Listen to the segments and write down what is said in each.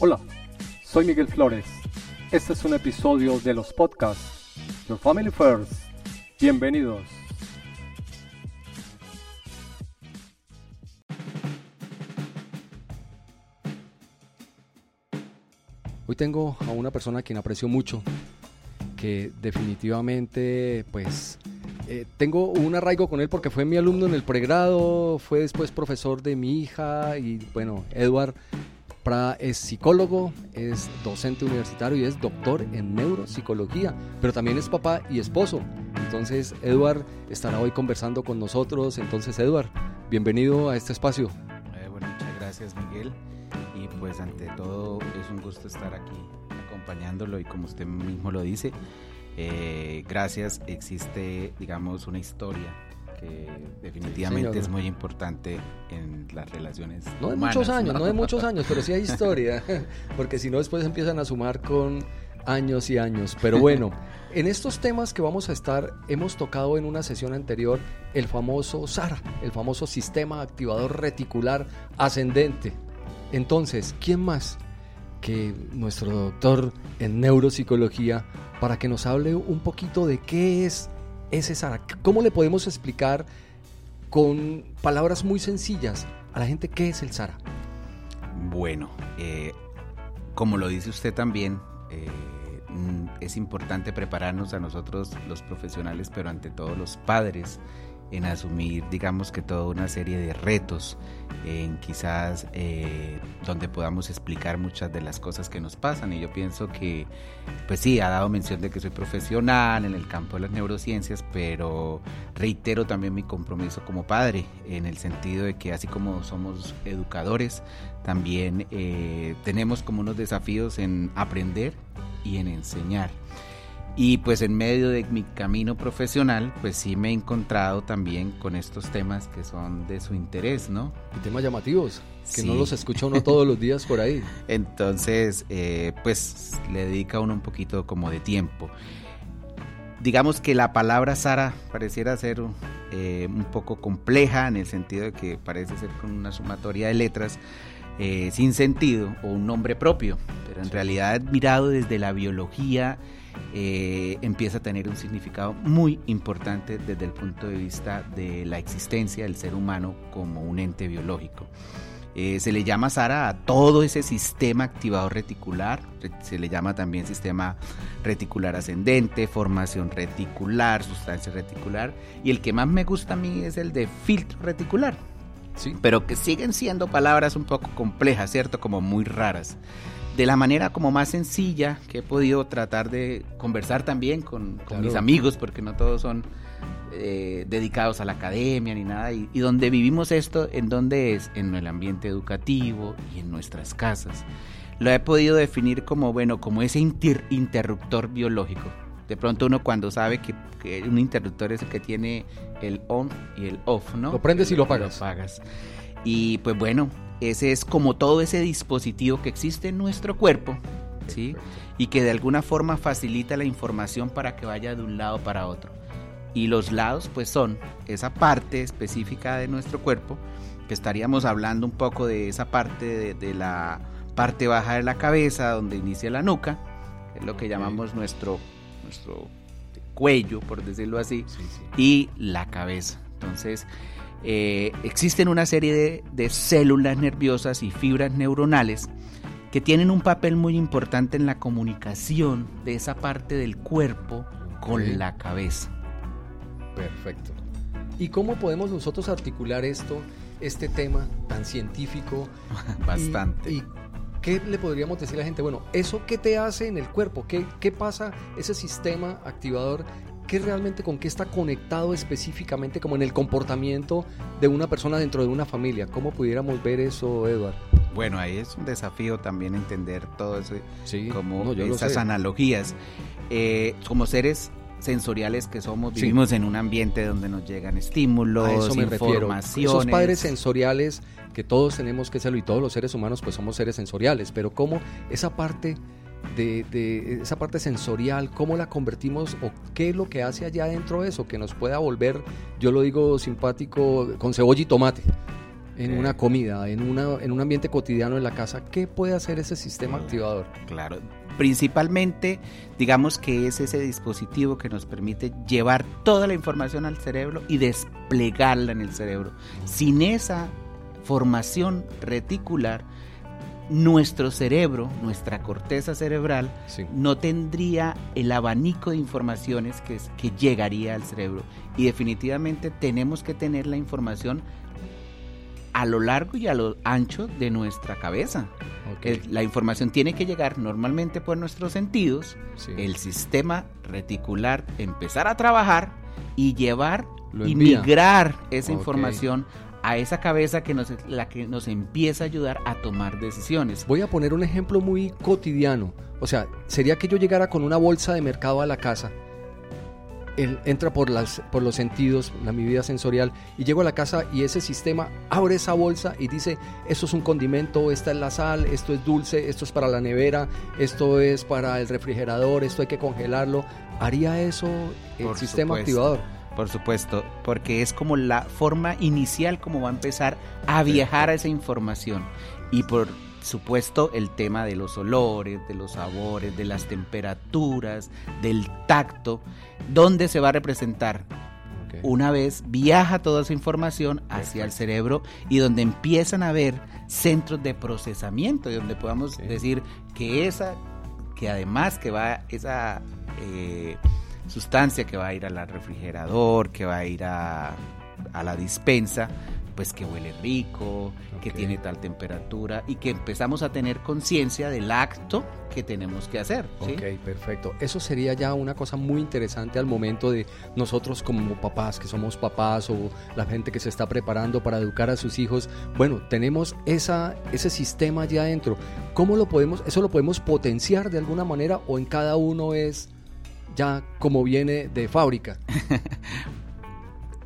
Hola, soy Miguel Flores. Este es un episodio de los podcasts Your Family First. Bienvenidos. Hoy tengo a una persona a quien aprecio mucho, que definitivamente pues eh, tengo un arraigo con él porque fue mi alumno en el pregrado, fue después profesor de mi hija y bueno, Edward Prada es psicólogo, es docente universitario y es doctor en neuropsicología, pero también es papá y esposo. Entonces, Edward estará hoy conversando con nosotros. Entonces, Edward, bienvenido a este espacio. Eh, bueno, muchas gracias, Miguel. Y pues ante todo es un gusto estar aquí acompañándolo y como usted mismo lo dice, eh, gracias existe, digamos, una historia definitivamente es muy importante en las relaciones. No de muchos años, ¿no? de muchos años, pero sí hay historia, porque si no después empiezan a sumar con años y años. Pero bueno, en estos temas que vamos a estar, hemos tocado en una sesión anterior el famoso SARA, el famoso sistema activador reticular ascendente. Entonces, ¿quién más que nuestro doctor en neuropsicología para que nos hable un poquito de qué es ese Sara? ¿Cómo le podemos explicar con palabras muy sencillas a la gente qué es el Sara? Bueno, eh, como lo dice usted también, eh, mm, es importante prepararnos a nosotros los profesionales, pero ante todo los padres, en asumir, digamos que toda una serie de retos, en quizás eh, donde podamos explicar muchas de las cosas que nos pasan. Y yo pienso que, pues sí, ha dado mención de que soy profesional en el campo de las neurociencias, pero reitero también mi compromiso como padre, en el sentido de que así como somos educadores, también eh, tenemos como unos desafíos en aprender y en enseñar. Y pues en medio de mi camino profesional, pues sí me he encontrado también con estos temas que son de su interés, ¿no? Y temas llamativos, que no los escucha uno todos los días por ahí. Entonces, eh, pues le dedica uno un poquito como de tiempo. Digamos que la palabra Sara pareciera ser eh, un poco compleja en el sentido de que parece ser con una sumatoria de letras, eh, sin sentido o un nombre propio, pero en realidad mirado desde la biología eh, empieza a tener un significado muy importante desde el punto de vista de la existencia del ser humano como un ente biológico. Eh, se le llama SARA a todo ese sistema activador reticular, se le llama también sistema reticular ascendente, formación reticular, sustancia reticular, y el que más me gusta a mí es el de filtro reticular, ¿sí? pero que siguen siendo palabras un poco complejas, ¿cierto? Como muy raras de la manera como más sencilla que he podido tratar de conversar también con, mis amigos, porque no todos son eh, dedicados a la academia ni nada, y, donde vivimos esto, ¿en dónde es? En el ambiente educativo y en nuestras casas. Lo he podido definir como, bueno, como ese interruptor biológico. De pronto uno cuando sabe que, un interruptor es el que tiene el on y el off, ¿no? Lo prendes y lo apagas. Lo apagas. Y pues bueno, ese es como todo ese dispositivo que existe en nuestro cuerpo, ¿sí? Y que de alguna forma facilita la información para que vaya de un lado para otro. Y los lados pues son esa parte específica de nuestro cuerpo, que estaríamos hablando un poco de esa parte de, la parte baja de la cabeza, donde inicia la nuca, que es lo que llamamos nuestro, nuestro cuello, por decirlo así, y la cabeza. Entonces, eh, existen una serie de, células nerviosas y fibras neuronales que tienen un papel muy importante en la comunicación de esa parte del cuerpo con la cabeza. Perfecto. ¿Y cómo podemos nosotros articular esto, este tema tan científico? Bastante. Y, qué le podríamos decir a la gente? Bueno, ¿eso qué te hace en el cuerpo? ¿Qué, qué pasa ese sistema activador qué realmente con qué está conectado específicamente como en el comportamiento de una persona dentro de una familia. ¿Cómo pudiéramos ver eso, Edward? Bueno, ahí es un desafío también entender todo eso, como esas analogías. Eh, como seres sensoriales que somos, vivimos en un ambiente donde nos llegan estímulos, eso informaciones. Esos padres sensoriales que todos tenemos que serlo y todos los seres humanos pues somos seres sensoriales, pero cómo esa parte de, esa parte sensorial, cómo la convertimos o qué es lo que hace allá adentro eso, que nos pueda volver, yo lo digo simpático, con cebolla y tomate en una comida, en, una, en un ambiente cotidiano en la casa, ¿qué puede hacer ese sistema activador? Claro, principalmente digamos que es ese dispositivo que nos permite llevar toda la información al cerebro y desplegarla en el cerebro. Sin esa formación reticular, nuestro cerebro, nuestra corteza cerebral, no tendría el abanico de informaciones que, que llegaría al cerebro. Y definitivamente tenemos que tener la información a lo largo y a lo ancho de nuestra cabeza. la información tiene que llegar normalmente por nuestros sentidos, el sistema reticular empezar a trabajar y llevar y migrar esa información a esa cabeza que nos, la que nos empieza a ayudar a tomar decisiones. Voy a poner un ejemplo muy cotidiano. O sea, sería que yo llegara con una bolsa de mercado a la casa. Él entra por, las, por los sentidos, la mi vida sensorial, y llego a la casa y ese sistema abre esa bolsa y dice, esto es un condimento, esta es la sal, esto es dulce, esto es para la nevera, esto es para el refrigerador, esto hay que congelarlo. ¿Haría eso el sistema activador? Por supuesto, porque es como la forma inicial como va a empezar a viajar a esa información. Y por supuesto el tema de los olores, de los sabores, de las temperaturas, del tacto, ¿dónde se va a representar? Una vez viaja toda esa información hacia el cerebro y donde empiezan a haber centros de procesamiento, y donde podamos decir que esa, que además que va esa... Eh, sustancia que va a ir al refrigerador, que va a ir a, la dispensa, pues que huele rico, que tiene tal temperatura y que empezamos a tener conciencia del acto que tenemos que hacer. Ok, perfecto. Eso sería ya una cosa muy interesante al momento de nosotros como papás, que somos papás o la gente que se está preparando para educar a sus hijos. Bueno, tenemos esa, ese sistema ya adentro. ¿Cómo lo podemos, eso lo podemos potenciar de alguna manera o en cada uno es ya como viene de fábrica?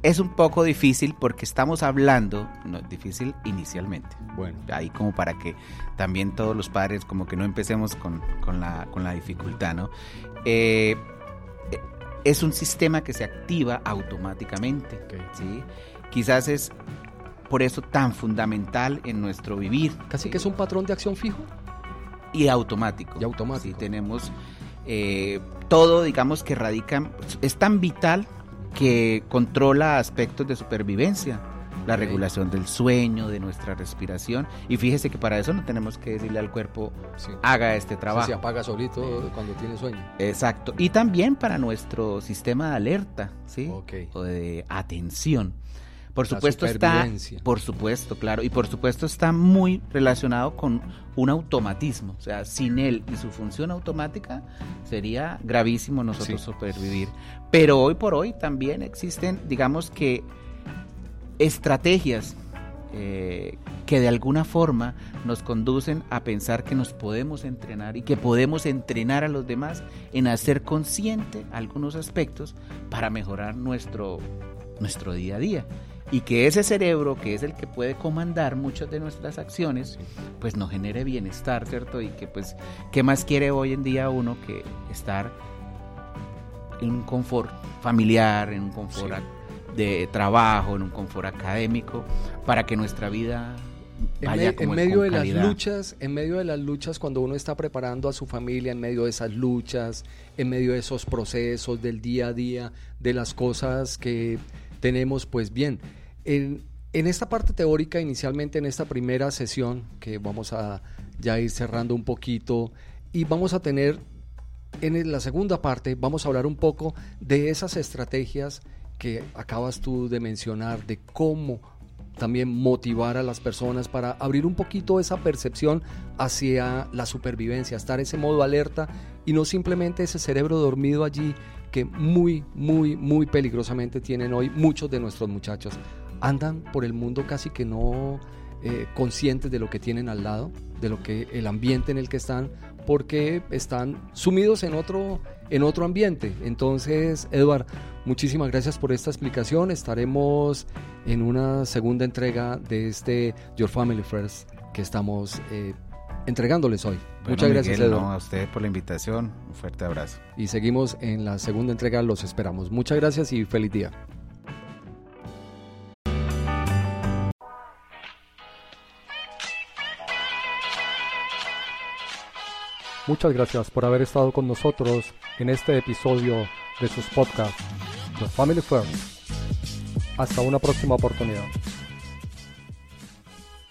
es un poco difícil porque estamos hablando, no, difícil inicialmente. Bueno. Ahí como para que también todos los padres como que no empecemos con, la, con la dificultad, ¿no? Eh, eh, es un sistema que se activa automáticamente, ¿sí? Quizás es por eso tan fundamental en nuestro vivir. Casi que es un patrón de acción fijo. Y automático. Y automático. Sí, tenemos eh, todo, digamos, que radica, es tan vital que controla aspectos de supervivencia, la regulación del sueño, de nuestra respiración. Y fíjese que para eso no tenemos que decirle al cuerpo, haga este trabajo. se apaga solito cuando tiene sueño. Exacto. Y también para nuestro sistema de alerta, ¿sí? O de atención. Por supuesto está, por supuesto, claro, y por supuesto está muy relacionado con un automatismo, o sea, sin él y su función automática sería gravísimo nosotros supervivir. Pero hoy por hoy también existen, digamos que, estrategias eh, que de alguna forma nos conducen a pensar que nos podemos entrenar y que podemos entrenar a los demás en hacer consciente algunos aspectos para mejorar nuestro, nuestro día a día y que ese cerebro, que es el que puede comandar muchas de nuestras acciones, pues nos genere bienestar, ¿cierto? Y que pues, ¿qué más quiere hoy en día uno que estar en un confort familiar, en un confort de trabajo, en un confort académico, para que nuestra vida Vaya en, medio de las luchas, en medio de las luchas, cuando uno está preparando a su familia, en medio de esas luchas, en medio de esos procesos del día a día, de las cosas que tenemos, pues bien, en, esta parte teórica, inicialmente en esta primera sesión, que vamos a ya ir cerrando un poquito, y vamos a tener en la segunda parte, vamos a hablar un poco de esas estrategias que acabas tú de mencionar, de cómo también motivar a las personas para abrir un poquito esa percepción hacia la supervivencia, estar ese modo alerta y no simplemente ese cerebro dormido allí que muy, muy, muy peligrosamente tienen hoy muchos de nuestros muchachos. Andan por el mundo casi que no eh, conscientes de lo que tienen al lado, de lo que el ambiente en el que están, porque están sumidos en otro, en otro ambiente. Entonces, Edward, muchísimas gracias por esta explicación. Estaremos en una segunda entrega de este Your Family First que estamos eh, entregándoles hoy. Bueno, Muchas gracias, Miguel, Eduardo. no, a usted por la invitación. Un fuerte abrazo. Y seguimos en la segunda entrega, los esperamos. Muchas gracias y feliz día. Muchas gracias por haber estado con nosotros en este episodio de sus podcasts, The Family First. Hasta una próxima oportunidad.